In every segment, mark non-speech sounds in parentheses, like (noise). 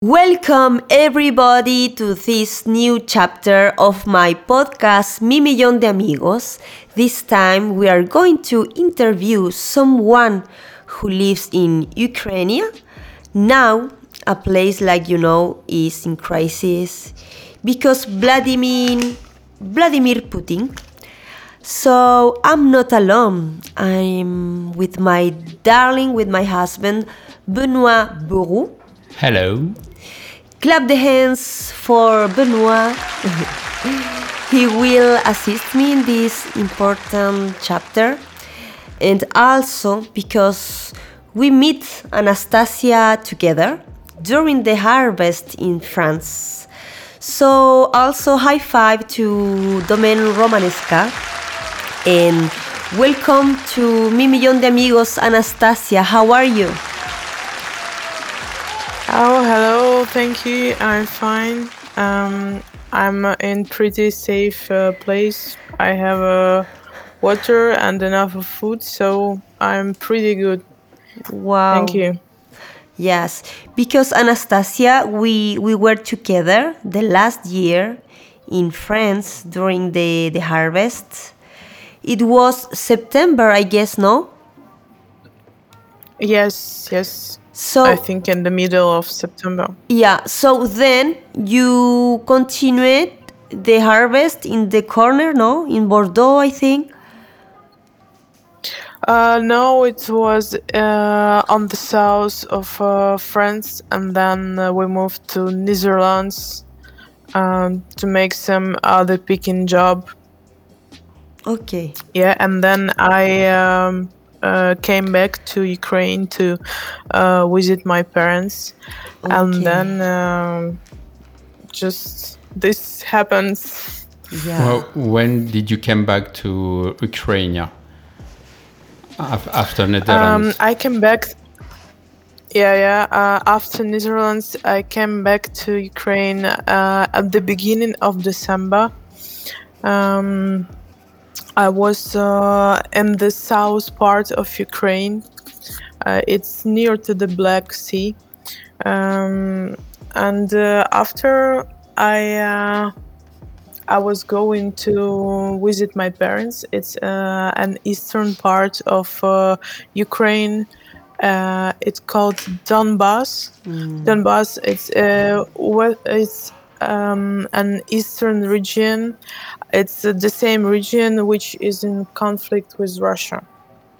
Welcome everybody to this new chapter of my podcast Mi Millón de Amigos. This time we are going to interview someone who lives in Ukraine. Now, a place like you know is in crisis because Vladimir Vladimir Putin. So I'm not alone. I'm with my darling, with my husband Benoit Bourou. Hello. Clap the hands for Benoit. (laughs) he will assist me in this important chapter. And also because we meet Anastasia together during the harvest in France. So also high five to Domaine Romanesca and welcome to Mi Millón de Amigos Anastasia. How are you? Oh, hello. Thank you. I'm fine. Um, I'm in pretty safe uh, place. I have uh, water and enough of food, so I'm pretty good. Wow. Thank you. Yes, because Anastasia, we we were together the last year in France during the the harvest. It was September, I guess, no? Yes, yes. So I think in the middle of September. yeah, so then you continued the harvest in the corner, no? In Bordeaux, I think. Uh, no, it was uh, on the south of uh, France, and then uh, we moved to Netherlands um, to make some other picking job. Okay. Yeah, and then I um, uh, came back to Ukraine to uh, visit my parents, Okay. and then um, just this happens. Yeah. Well, when did you come back to Ukraine? Af- After Um, Netherlands. I came back. Yeah, yeah. Uh, after Netherlands, I came back to Ukraine uh, at the beginning of December. Um, I was uh, in the south part of Ukraine. Uh, it's near to the Black Sea. Um, and uh, after I uh, I was going to visit my parents. It's uh, an eastern part of uh, Ukraine. Uh, it's called Donbass. Donbass. It's uh, what it's um, an eastern region. It's uh, the same region which is in conflict with Russia.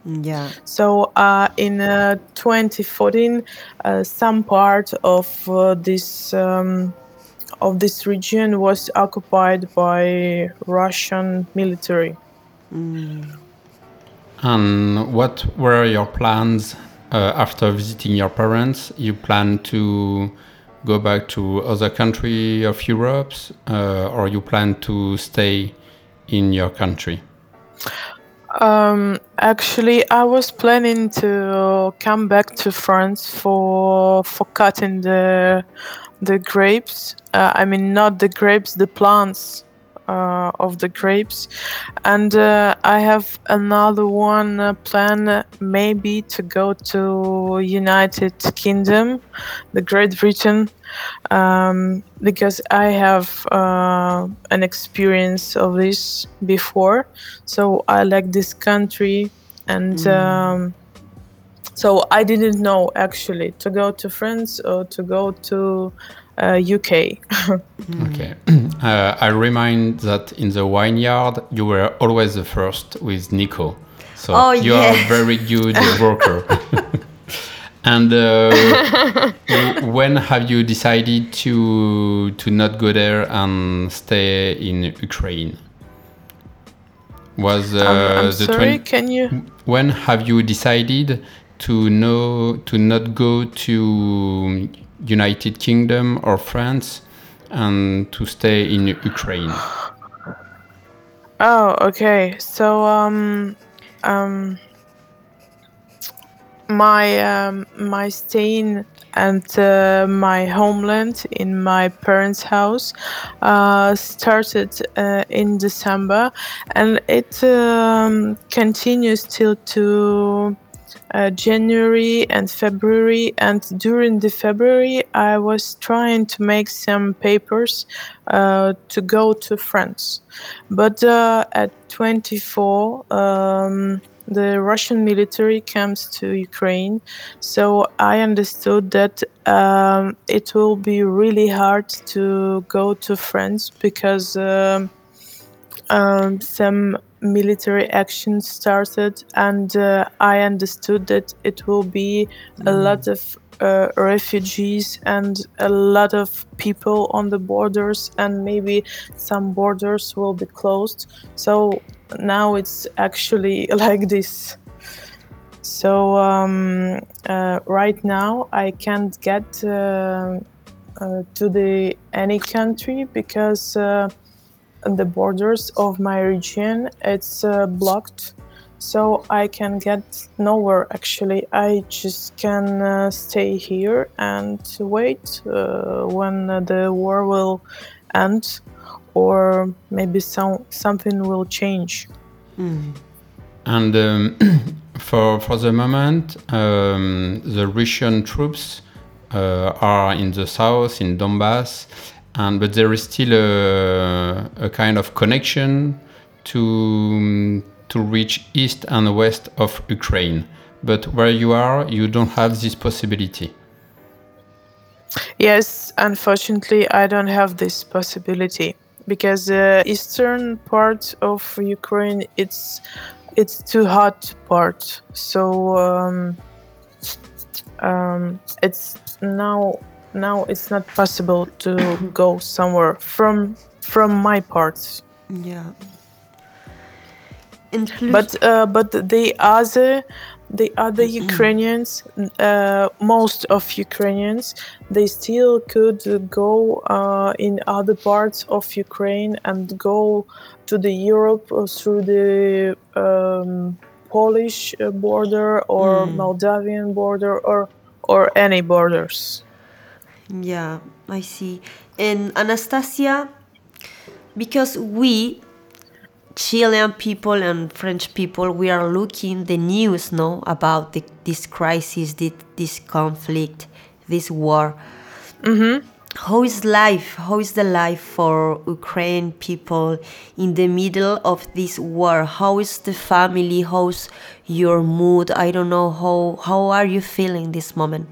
Yeah. So uh, in uh, 2014, uh, some part of uh, this um, of this region was occupied by Russian military. and what were your plans uh, after visiting your parents? You plan to go back to other country of Europe, uh, or you plan to stay in your country? Um, actually, I was planning to come back to France for for cutting the the grapes. Uh, I mean, not the grapes, the plants of the grapes. And uh, I have another one uh, plan, uh, maybe to go to United Kingdom, the Great Britain, um, because I have uh, an experience of this before. So I like this country, and um, so I didn't know actually to go to France or to go to uh, UK. (laughs) Okay. Uh, I remind that in the vineyard you were always the first with Nico, so Oh, you yes. are a very good (laughs) worker. (laughs) and uh, when have you decided to to not go there and stay in Ukraine? Was uh, I'm, I'm the sorry, can you? when have you decided to know to not go to United Kingdom or France and to stay in Ukraine? Oh, okay. So um, um, my um, my staying and uh, my homeland in my parents' house uh, started uh, in December, and it um, continues till to uh, January and February. And during the February, I was trying to make some papers uh, to go to France. But uh, at 24, um, the Russian military comes to Ukraine. So I understood that um, it will be really hard to go to France because um, um, some military action started, and uh, I understood that it will be a lot of uh, refugees and a lot of people on the borders, and maybe some borders will be closed. So now it's actually (laughs) like this. So um, uh, right now I can't get uh, uh, to the any country because uh, the borders of my region it's uh, blocked. So I can get nowhere actually. I just can uh, stay here and wait when the war will end or maybe some something will change. Mm. And um, (clears throat) for for the moment, um, the Russian troops uh, are in the south in Donbass, and but there is still a, a kind of connection to to reach east and west of Ukraine. But where you are, you don't have this possibility. Yes, unfortunately, I don't have this possibility because the uh, eastern part of Ukraine it's it's too hot part. So um, um, it's now now it's not possible to go somewhere from from my parts. Yeah. but uh, but the other the other Ukrainians, uh, most of Ukrainians, they still could go uh, in other parts of Ukraine and go to the Europe through the um, Polish border or mm. Moldavian border or or any borders. Yeah, I see. And Anastasia, because we Chilean people and French people, we are looking the news, now about the, this crisis, this, this conflict, this war. Mm-hmm. How is life? How is the life for Ukrainian people in the middle of this war? How is the family? How's your mood? I don't know how. How are you feeling this moment?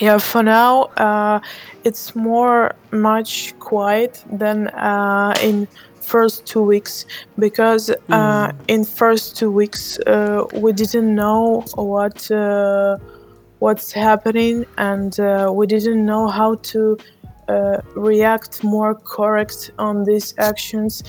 Yeah, for now, uh, it's more much quiet than uh, in first two weeks because uh, mm. in first two weeks uh, we didn't know what uh, what's happening and uh, we didn't know how to react more correct on these actions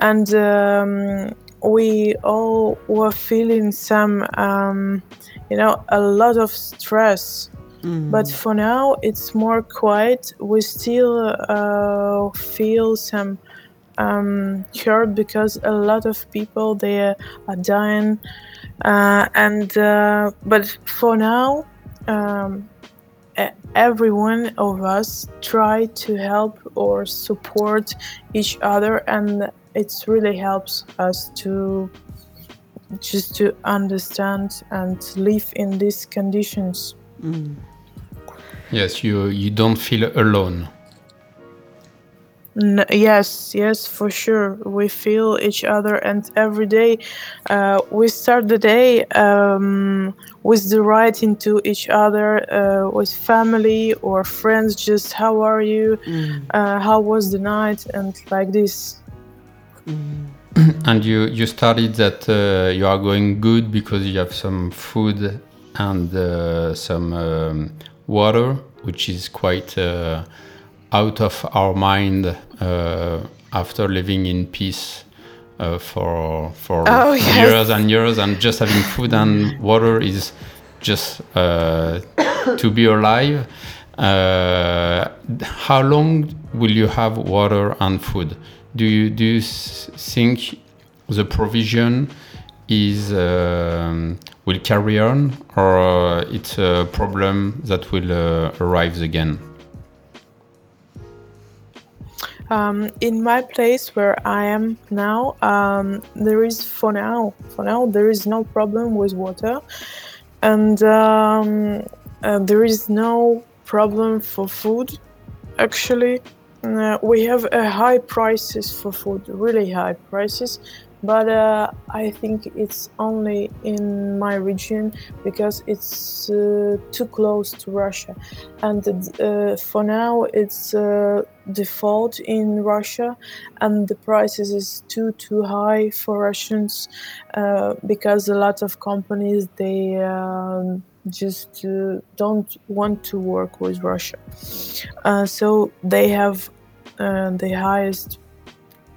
and um, we all were feeling some um, you know a lot of stress Mm. But for now, it's more quiet. We still uh, feel some um, hurt because a lot of people they are dying, uh, and uh, but for now, um, every one of us try to help or support each other, and it really helps us to just to understand and live in these conditions. Mm. Yes, you you don't feel alone. N- yes, yes, for sure. We feel each other, and every day uh, we start the day um, with the writing to each other, uh, with family or friends. Just how are you? Mm. Uh, how was the night? And like this. Mm. (clears throat) and you you started that uh, you are going good because you have some food and uh, some. Um, water, which is quite uh, out of our mind uh, after living in peace uh, for for oh, (laughs) yes. years and years, and just having food and water is just uh, to be alive. Uh, how long will you have water and food? Do you do you think the provision is um, will carry on, or uh, it's a problem that will uh, arise again? Um, in my place where I am now, um, there is for now, for now, there is no problem with water, and um, uh, there is no problem for food. Actually, uh, we have uh, high prices for food, really high prices, but uh, I think it's only in my region because it's uh, too close to Russia, and uh, for now it's uh, default in Russia, and the prices is too too high for Russians uh, because a lot of companies they. Um, just uh, don't want to work with Russia, so they have the highest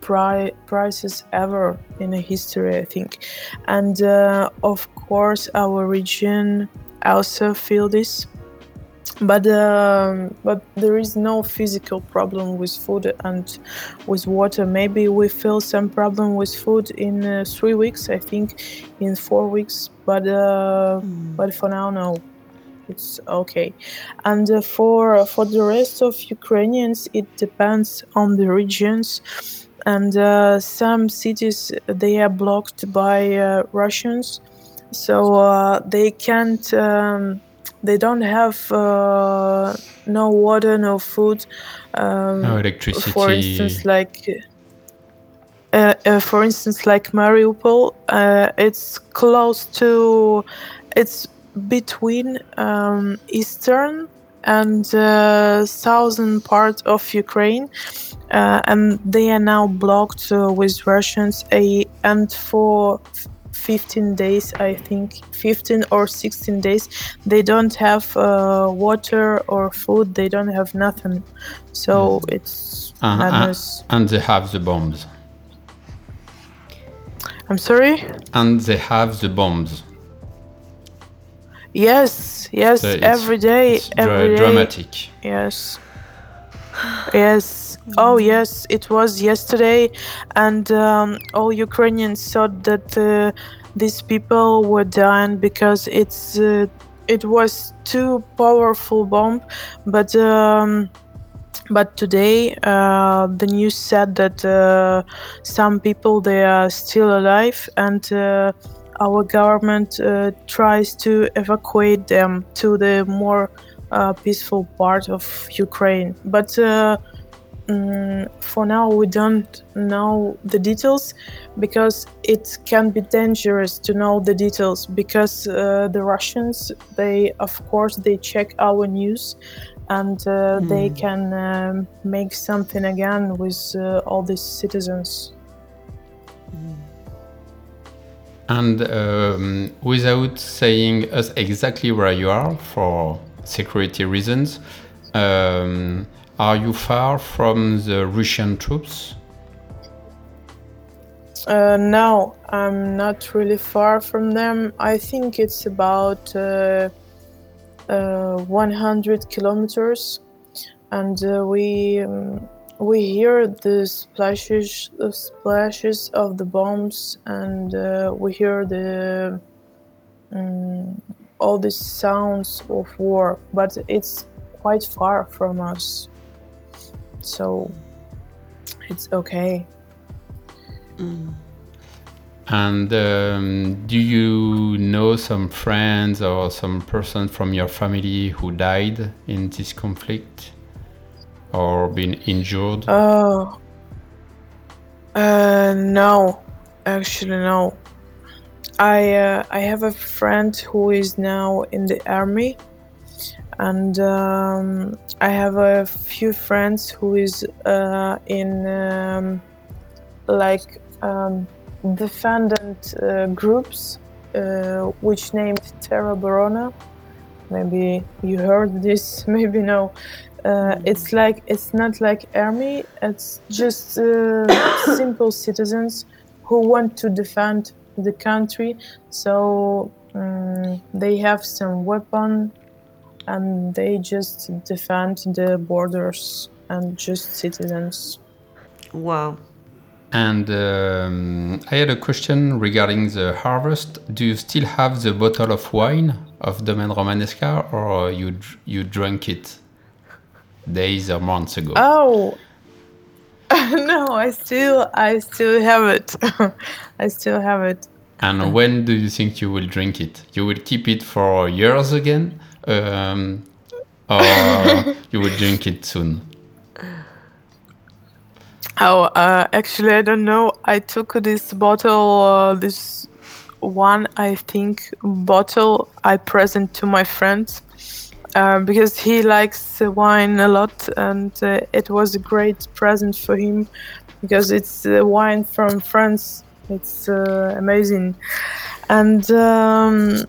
pri- prices ever in history, I think. And uh, of course, our region also feel this. But um, but there is no physical problem with food and with water. Maybe we feel some problem with food in uh, three weeks. I think in four weeks. But uh, mm. but for now, no it's okay and uh, for for the rest of ukrainians it depends on the regions and uh, some cities they are blocked by uh, Russians, so uh, they can't. Um, they don't have uh, no water, no food. Um, no electricity. For instance, like. Uh, uh, for instance, like Mariupol, it's close to, it's between um, eastern and southern part of Ukraine, uh, and they are now blocked uh, with Russians. A and for 15 days, I think 15 or 16 days, they don't have uh, water or food. They don't have nothing. So mm. it's uh, madness. And they have the bombs. I'm sorry. And they have the bombs. Yes, yes, so every day, every day. dramatic. Yes, yes Oh yes, it was yesterday, and um, all Ukrainians thought that uh, these people were dying because it's uh, it was too powerful bomb. But um, but today uh, the news said that uh, some people they are still alive, and uh, our government uh, tries to evacuate them to the more peaceful part of Ukraine. But um, for now we don't know the details because it can be dangerous to know the details because uh, the russians they of course they check our news and uh, mm. they can um, make something again with uh, all these citizens and um, without saying us exactly where you are for security reasons um, are you far from the Russian troops? Uh, no, I'm not really far from them. I think it's about uh, uh, 100 kilometers, and uh, we um, we hear the splashes, the splashes of the bombs, and uh, we hear the um, all the sounds of war. But it's quite far from us so it's okay. Mm. And um, do you know some friends or some person from your family who died in this conflict or been injured? Oh, uh, no, actually no. I uh, I have a friend who is now in the army, and um, I have a few friends who is uh, in um, like um, defendant uh, groups, uh, which named Teroborona. Maybe you heard this, (laughs) maybe no. Uh, it's like it's not like army. It's just uh, (coughs) simple citizens who want to defend the country. So um, they have some weapon and they just defend the borders and just citizens. Wow. And um, I had a question regarding the harvest. Do you still have the bottle of wine of Domaine Romanesca, or you you drank it days or months ago? Oh, (laughs) no, I still, I still have it. (laughs) I still have it. And when do you think you will drink it? You will keep it for years again, um, or (laughs) you will drink it soon? Oh, uh, actually, I don't know. I took this bottle, uh, this one, I think, bottle I present to my friend uh, because he likes wine a lot, and uh, it was a great present for him because it's uh, wine from France. It's amazing, and um,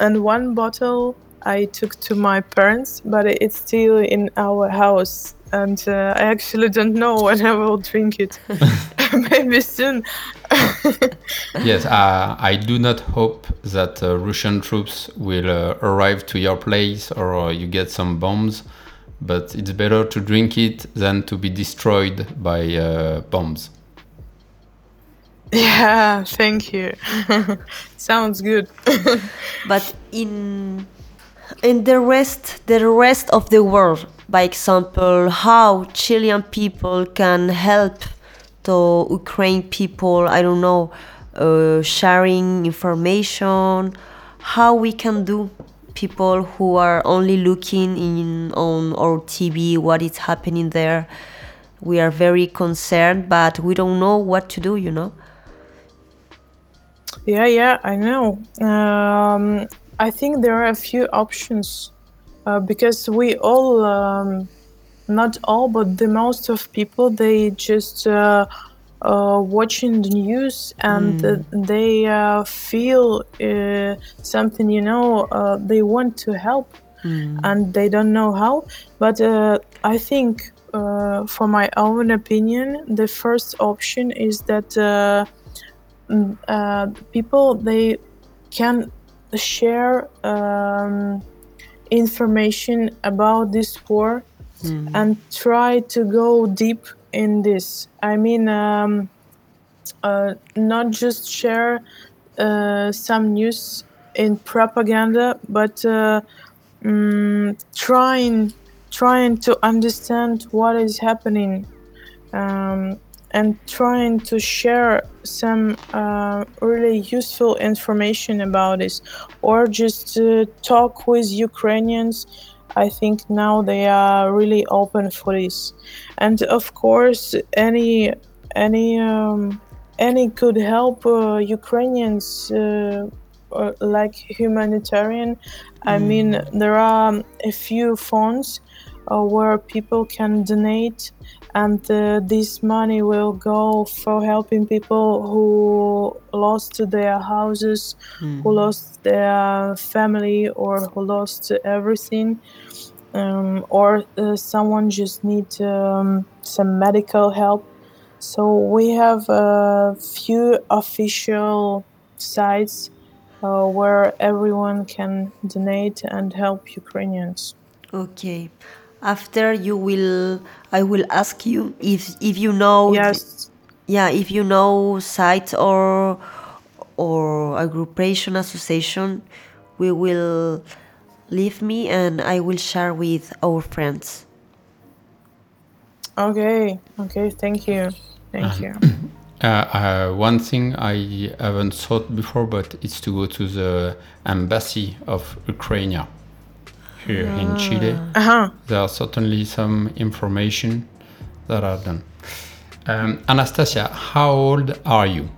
and one bottle I took to my parents, but it's still in our house and uh, I actually don't know when I will drink it. (laughs) (laughs) Maybe soon. (laughs) yes, uh, I do not hope that uh, Russian troops will uh, arrive to your place or uh, you get some bombs, but it's better to drink it than to be destroyed by uh, bombs. Yeah, thank you. Sounds good. but in in the rest the rest of the world by example how chilean people can help the ukraine people i don't know uh, sharing information how we can do people who are only looking in on our tv what is happening there. We are very concerned but we don't know what to do you know? Yeah yeah i know. Um, I think there are a few options uh, because we all, um, not all, but the most of people, they just uh, uh, watching the news and mm. they uh, feel uh, something, you know, uh, they want to help mm. and they don't know how. But I think, for my own opinion, the first option is that people they can share um, information about this war mm. and try to go deep in this. I mean, um, uh, not just share uh, some news in propaganda, but uh, um, trying trying to understand what is happening. Um, and trying to share some uh, really useful information about this or just uh, talk with Ukrainians. I think now they are really open for this, and of course, any any um, any could help uh, Ukrainians uh, like humanitarian. Mm. I mean, there are a few funds uh, where people can donate and uh, this money will go for helping people who lost their houses mm. who lost their family or who lost everything um, or uh, someone just need um, some medical help. So we have a few official sites uh, where everyone can donate and help ukrainians. Okay after you will i will ask you if if you know yes. Yeah if you know site or or aggregation association we will leave me and i will share with our friends. Okay okay thank you thank uh, you. (clears throat) Uh, uh, one thing i haven't thought before but it's to go to the embassy of ukraine here in Chile. Uh-huh. There are certainly some information that are done. Um, Anastasia, how old are you?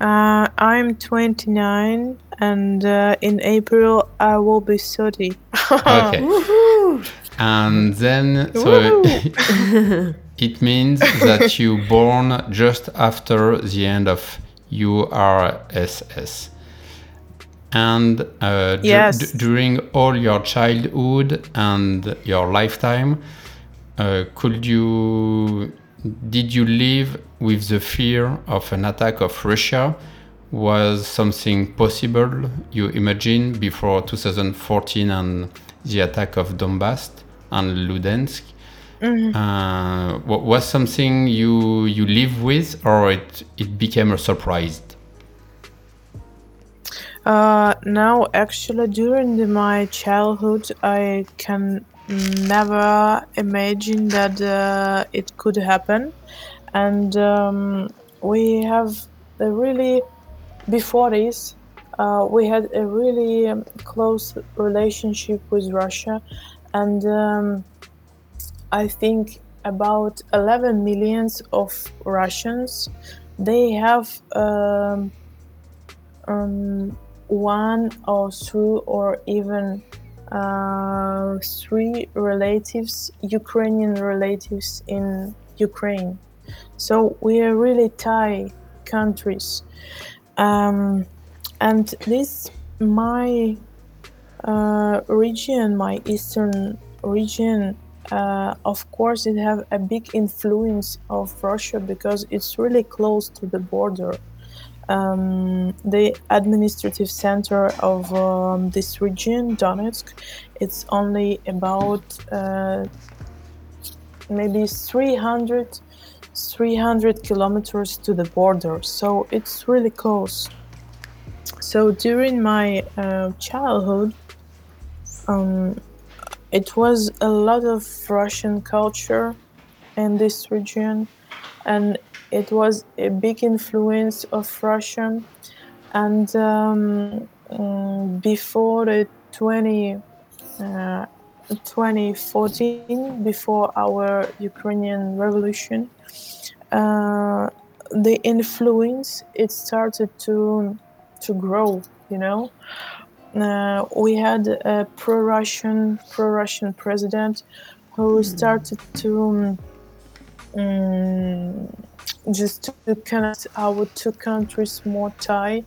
Uh, I'm 29, and uh, in April I will be 30. (laughs) okay. And then, so (laughs) it means that you born just after the end of URSS and uh, yes. during all your childhood and your lifetime uh, could you did you live with the fear of an attack of russia was something possible you imagine before 2014 and the attack of donbass and Luhansk mm-hmm. uh, was something you you live with or it, it became a surprise uh, now, actually, during the, my childhood, I can never imagine that uh, it could happen, and um, we have a really before this uh, we had a really um, close relationship with Russia, and um, I think about 11 millions of Russians they have um, um, one or two or even uh, three relatives, Ukrainian relatives in Ukraine. So we are really Thai countries. Um, and this, my uh, region, my eastern region, uh, of course, it have a big influence of Russia because it's really close to the border. Um, the administrative center of um, this region, Donetsk, it's only about uh, maybe 300, 300 kilometers to the border, so it's really close. So during my uh, childhood, um, it was a lot of Russian culture in this region, and it was a big influence of Russian. And um, um, before the 20, uh, 2014, before our Ukrainian revolution, uh, the influence it started to to grow. You know, uh, we had a pro-Russian pro-Russian president who started to um, just to connect our two countries more tight.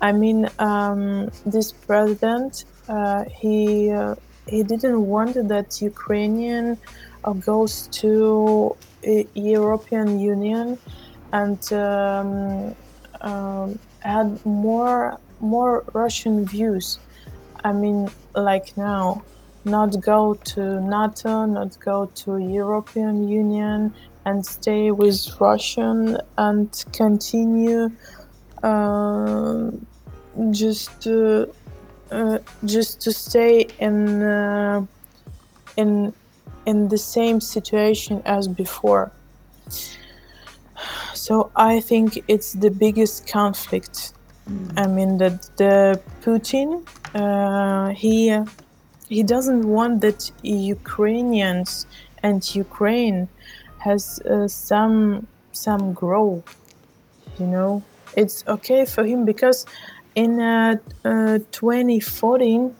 I mean, um, this president uh, he uh, he didn't want that Ukrainian uh, goes to European Union and um, um, had more more Russian views. I mean, like now, not go to NATO, not go to European Union, and stay with Russian and continue uh, just to uh, just to stay in uh, in in the same situation as before. So I think it's the biggest conflict I mean that the Putin uh, he he doesn't want that Ukrainians and Ukraine has uh, some some grow. You know, it's okay for him because in uh, uh 2014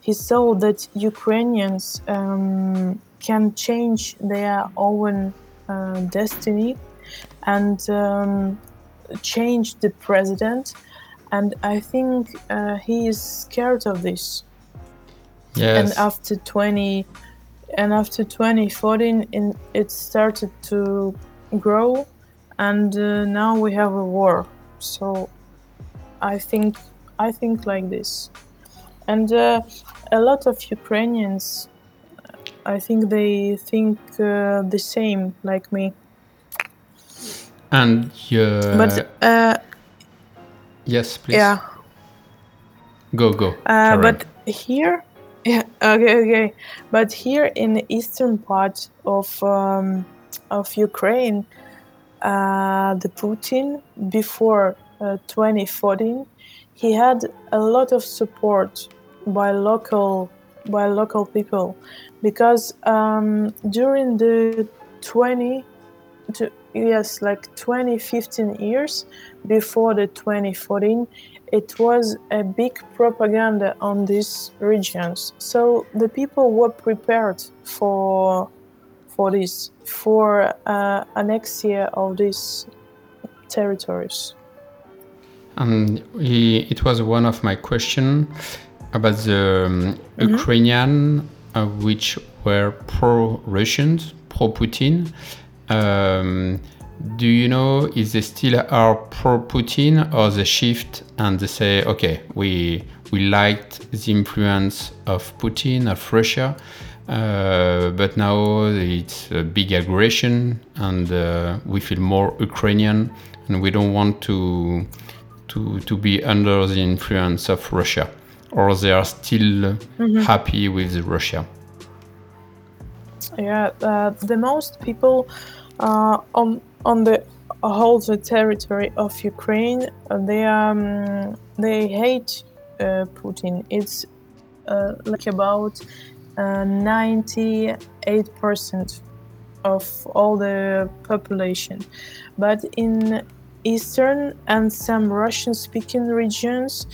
he saw that Ukrainians um, can change their own uh, destiny and um, change the president and I think uh, he is scared of this. Yes. And after 20, and after 2014, in, it started to grow, and uh, now we have a war. So I think I think like this, and uh, a lot of Ukrainians, I think they think uh, the same like me. And yeah. But uh, Yes, please. Yeah. Go, go. Uh, but here, yeah, okay, okay. But here in the eastern part of um, of Ukraine, uh, the Putin before uh, 2014, he had a lot of support by local by local people because um, during the 20 to, yes like 20 15 years before the 2014 it was a big propaganda on these regions. So the people were prepared for for this for uh, annexia of these territories. And he, it was one of my questions about the um, mm-hmm. Ukrainian, uh, which were pro-Russians, pro-Putin, um, do you know if they still are pro Putin or they shift and they say, okay, we we liked the influence of Putin of Russia, uh, but now it's a big aggression and uh, we feel more Ukrainian and we don't want to to to be under the influence of Russia, or they are still mm -hmm. happy with Russia. Yeah, uh, the most people uh, on on the whole the territory of Ukraine, uh, they um, they hate uh, Putin. It's uh, like about ninety eight percent of all the population, but in eastern and some Russian-speaking regions,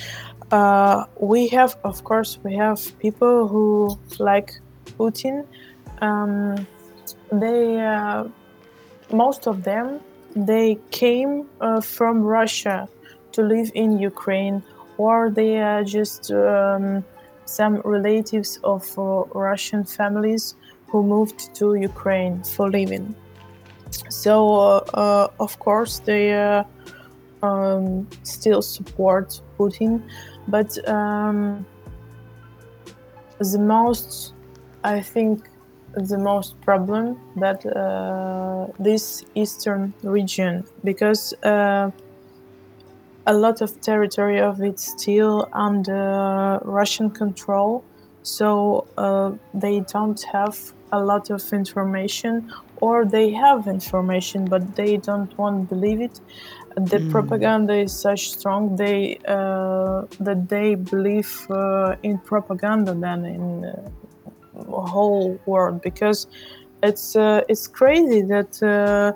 uh, we have, of course, we have people who like Putin. Um, they, uh, most of them, they came uh, from Russia to live in Ukraine, or they are just um, some relatives of uh, Russian families who moved to Ukraine for living. So, uh, uh, of course, they um, still support Putin, but um, the most, I think, the most problem that uh, this eastern region because uh, a lot of territory of it still under Russian control, so uh, they don't have a lot of information, or they have information but they don't want to believe it. The mm. propaganda is such strong they uh, that they believe uh, in propaganda than in uh, whole world because it's uh, it's crazy that uh,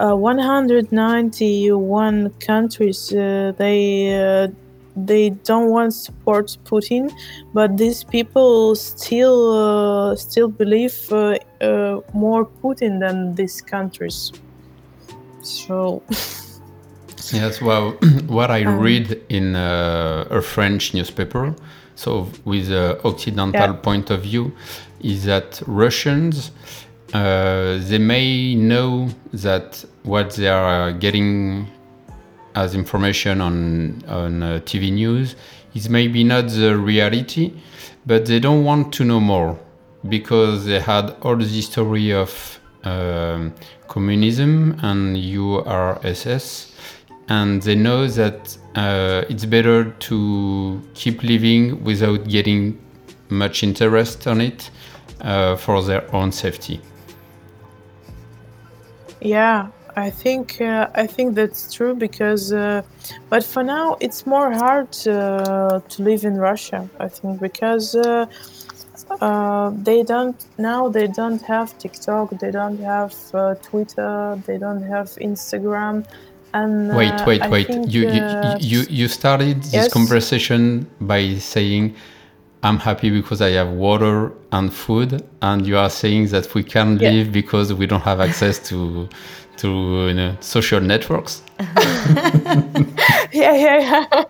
uh, 191 countries uh, they uh, they don't want to support Putin, but these people still uh, still believe more Putin than these countries. So. yes, well, (clears throat) what I um, read in a French newspaper so with the Occidental yeah. point of view, is that Russians uh, they may know that what they are getting as information on on uh, TV news is maybe not the reality, but they don't want to know more because they had all the history of um, communism and URSS, and they know that uh, it's better to keep living without getting much interest on it uh, for their own safety. Yeah, I think uh, I think that's true because, uh, but for now it's more hard uh, to live in Russia. I think because uh, they don't now they don't have TikTok, they don't have Twitter, they don't have Instagram and wait, uh, wait, wait. Think, you, you, uh, you, you started this yes? conversation by saying, I'm happy because I have water and food, and you are saying that we can yeah. live because we don't have access to to you know, social networks. (laughs) yeah, yeah, yeah.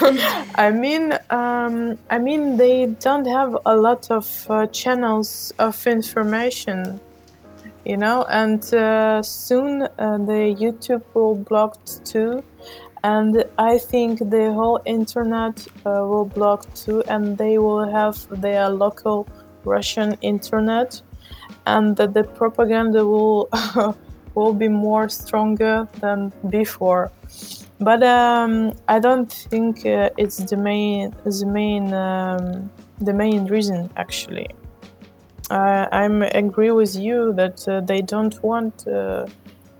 (laughs) I mean, um, I mean, they don't have a lot of uh, channels of information you know? And uh, soon uh, the youtube will block too. And i think the whole internet uh, will block too and they will have their local russian internet and that the propaganda will (laughs) will be more stronger than before. But um, i don't think uh, it's the main the main um, the main reason actually uh, I'm agree with you that uh, they don't want uh,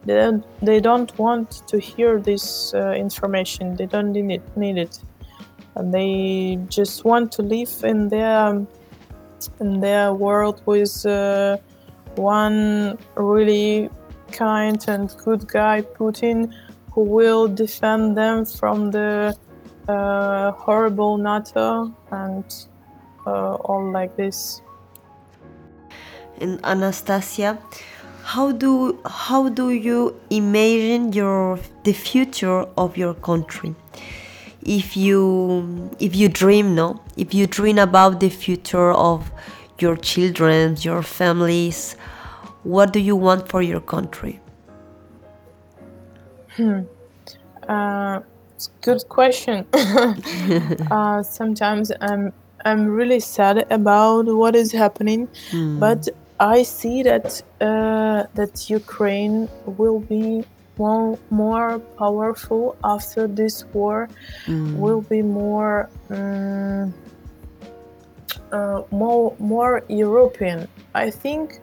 they don't they don't want to hear this uh, information. They don't need it, need it, and they just want to live in their in their world with uh, one really kind and good guy, Putin, who will defend them from the uh, horrible NATO and all like this and Anastasia, how do how do you imagine your the future of your country? If you if you dream, no, if you dream about the future of your children, your families, what do you want for your country? Hmm. Uh, good question. (laughs) (laughs) uh, sometimes I'm I'm really sad about what is happening, mm. but I see that uh, that Ukraine will be more more powerful after this war. Mm. Will be more. Um, uh, more more European. I think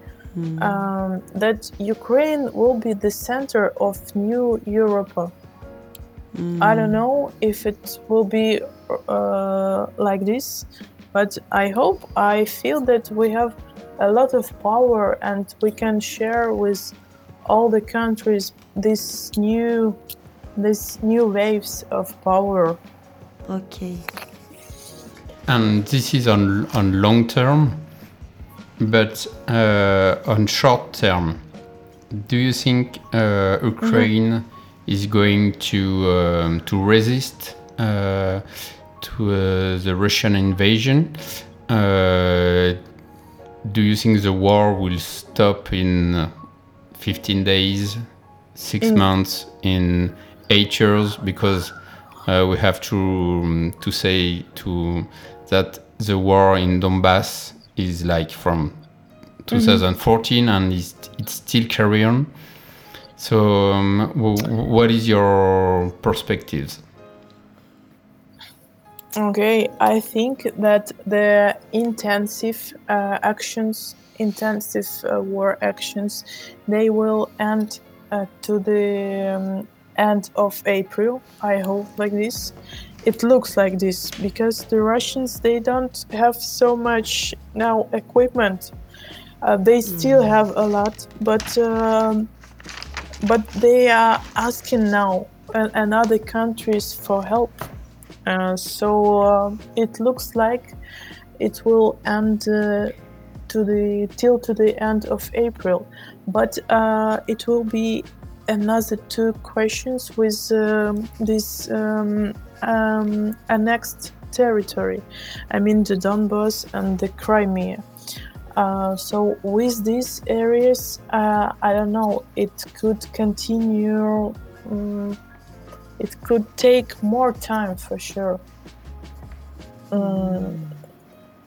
um, that Ukraine will be the center of new Europe. I don't know if it will be uh, like this, but I hope. I feel that we have a lot of power and we can share with all the countries this new, this new waves of power. Okay. And this is on on long term, but uh, on short term, do you think uh, Ukraine is going to um, to resist uh, to uh, the Russian invasion? Do you think the war will stop in uh, 15 days, six months, in eight years? Because uh, we have to um, to say to that the war in Donbass is like from 2014 and it's, it's still carry on. So, um, what is your perspectives? Okay, I think that the intensive uh, actions, intensive uh, war actions, they will end uh, to the um, end of April. I hope like this. It looks like this because the Russians they don't have so much now equipment. Uh, they still have a lot, but um, but they are asking now uh, and other countries for help. Uh, so uh, it looks like it will end uh, to the till to the end of April, but uh, it will be another two questions with um, this um, um, annexed territory. I mean the Donbass and the Crimea. Uh, so with these areas, uh, I don't know. It could continue. It could take more time for sure. Um,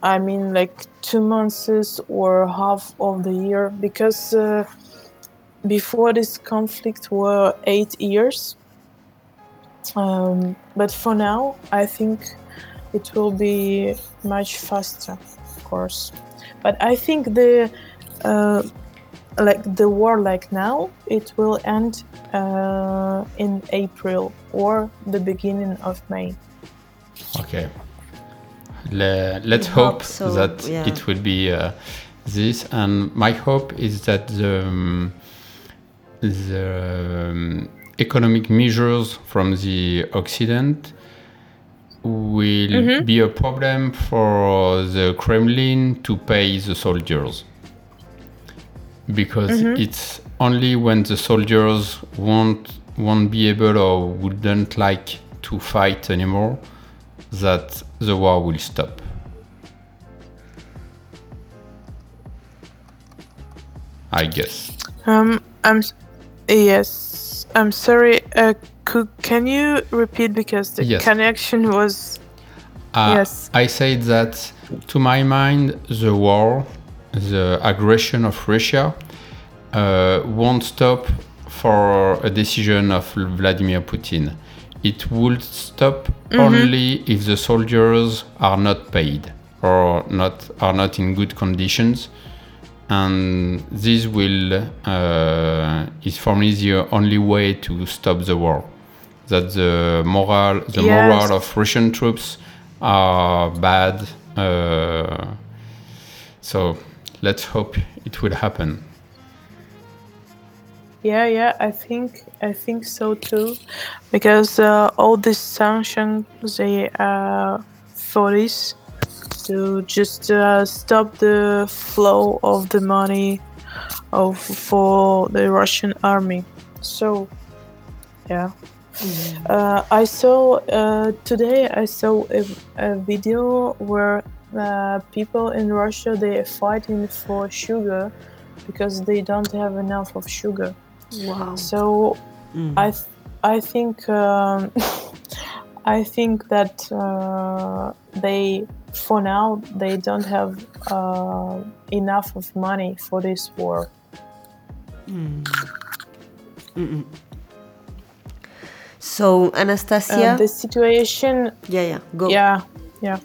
I mean, like two months or half of the year, because uh, before this conflict were eight years. Um, but for now, I think it will be much faster, of course. But I think the uh, like the war like now it will end uh, in April or the beginning of May. Okay. Le- let's hope, hope so, that yeah. it will be uh, this. And my hope is that the, um, the um, economic measures from the Occident will be a problem for the Kremlin to pay the soldiers. Because it's only when the soldiers won't won't be able or wouldn't like to fight anymore that the war will stop. I guess. Um, I'm yes, I'm sorry. Uh, could, can you repeat because the Yes. connection was Uh, Yes. I said that, to my mind, the war, the aggression of Russia, uh, won't stop for a decision of Vladimir Putin. It will stop only if the soldiers are not paid or not are not in good conditions, and this will uh, is for me the only way to stop the war. That the moral the Yes. moral of Russian troops are bad. Uh, so let's hope it will happen. Yeah, yeah, I think I think so too, because uh, all these sanctions they are for this to just uh, stop the flow of the money of for the Russian army. So, yeah. Uh, I saw uh, today. I saw a, a video where uh, people in Russia they are fighting for sugar because they don't have enough of sugar. Wow. So I th- I think um, (laughs) I think that uh, they for now they don't have uh, enough of money for this war. So Uh, Anastasia, the situation, yeah, yeah, go. yeah, yeah.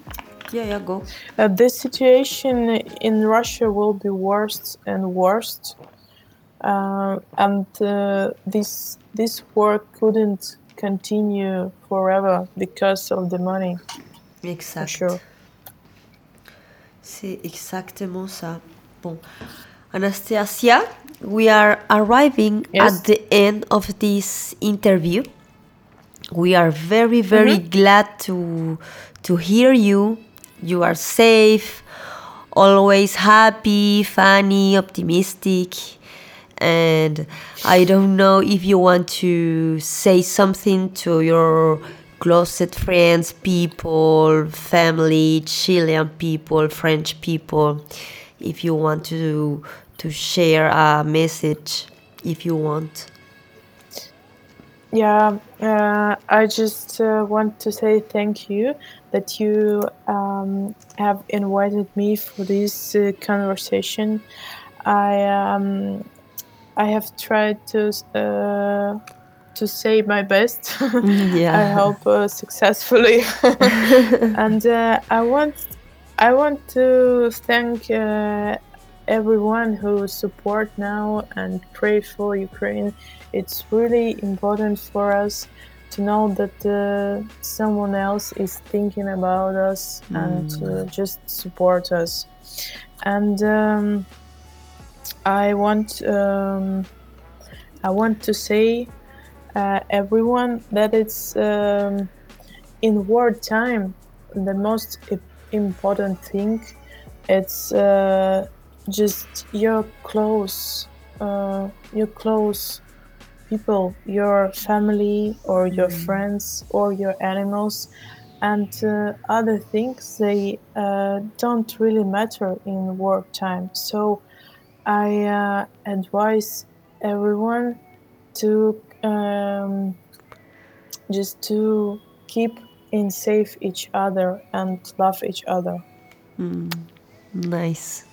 Yeah, yeah, go. Uh, the situation in Russia will be worse and worse, uh, and uh, this this war couldn't continue forever because of the money. Exact. sure. C'est exactement ça. Bon. Anastasia, we are arriving Yes. at the end of this interview. We are very, very glad to to hear you. You are safe, always happy, funny, optimistic. And I don't know if you want to say something to your closet friends, people, family, Chilean people, French people. If you want to to share a message, if you want. Yeah, uh, I just uh, want to say thank you that you um, have invited me for this uh, conversation. I um, I have tried to uh, to say my best. (laughs) Yeah. I hope uh, successfully. (laughs) (laughs) and uh, I want I want to thank uh, everyone who support now and pray for Ukraine. It's really important for us to know that uh, someone else is thinking about us and uh, just support us. And um, I want um, I want to say uh, everyone that it's um, in war time the most important thing it's uh, just your close uh, your close people your family or your friends or your animals. And uh, other things they uh, don't really matter in war time so i uh, advise everyone to um, just to keep in safe each other and love each other. Nice.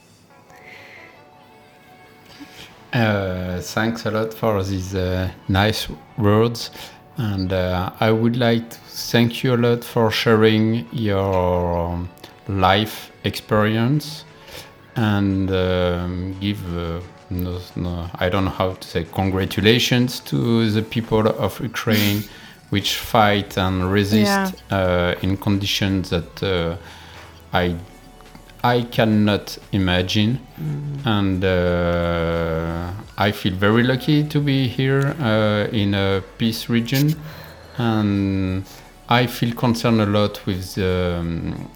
Uh, thanks a lot for these uh, nice words. And uh, I would like to thank you a lot for sharing your um, life experience and um, give, uh, no, no, I don't know how to say, congratulations to the people of Ukraine (laughs) which fight and resist uh, in conditions that uh, I I cannot imagine. And uh, I feel very lucky to be here uh, in a peace region. And I feel concerned a lot with the, um,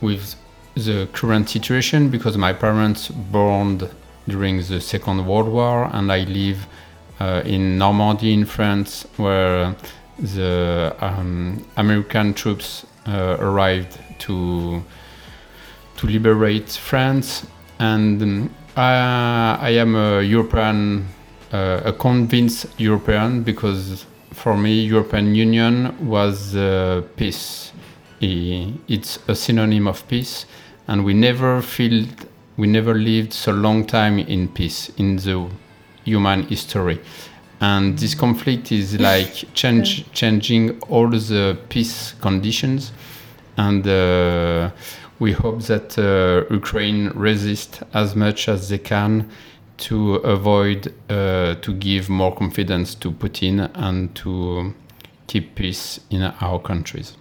with the current situation because my parents born during the Second World War and I live uh, in Normandy in France where the um, American troops uh, arrived to to liberate France, and um, I, I am a European, uh, a convinced European because for me European Union was uh, peace. It's a synonym of peace, and we never feel we never lived so long time in peace in the human history. And this conflict is (laughs) like change, changing all the peace conditions and uh, we hope that uh, Ukraine resist as much as they can to avoid uh, to give more confidence to Putin and to keep peace in our countries.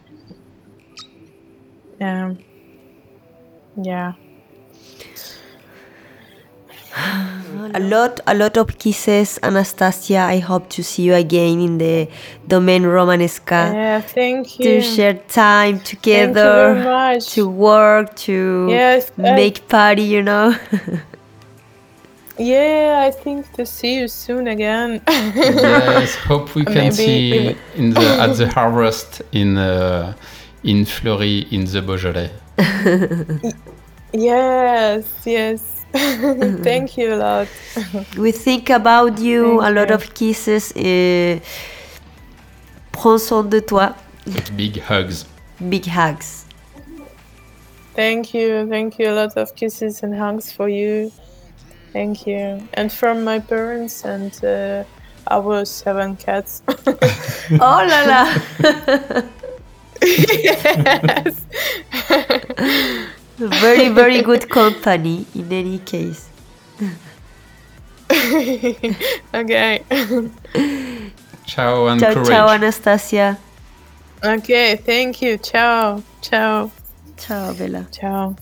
yeah yeah A lot, a lot of kisses, Anastasia. I hope to see you again in the Domaine Romanesca yeah thank you. to share time thank you very together, much to work, to Yes, I- make party. You know. (laughs) yeah i think to see you soon again (laughs) yes, hope we can Maybe- see in the at the harvest in uh, in Fleury in the Beaujolais. (laughs) yes yes (laughs) thank you a lot (laughs) we think about you. Thank a lot you. of kisses. eh, prends soin de toi. Big hugs. Big hugs. Thank you, thank you. A lot of kisses and hugs for you. Thank you, and from my parents and uh, our seven cats. (laughs) Oh là là. yes. Very, very good company in any case. (laughs) okay. Ciao and Ciao, courage. ciao, Anastasia. okay, thank you. Ciao. Ciao. Ciao, Bella. Ciao.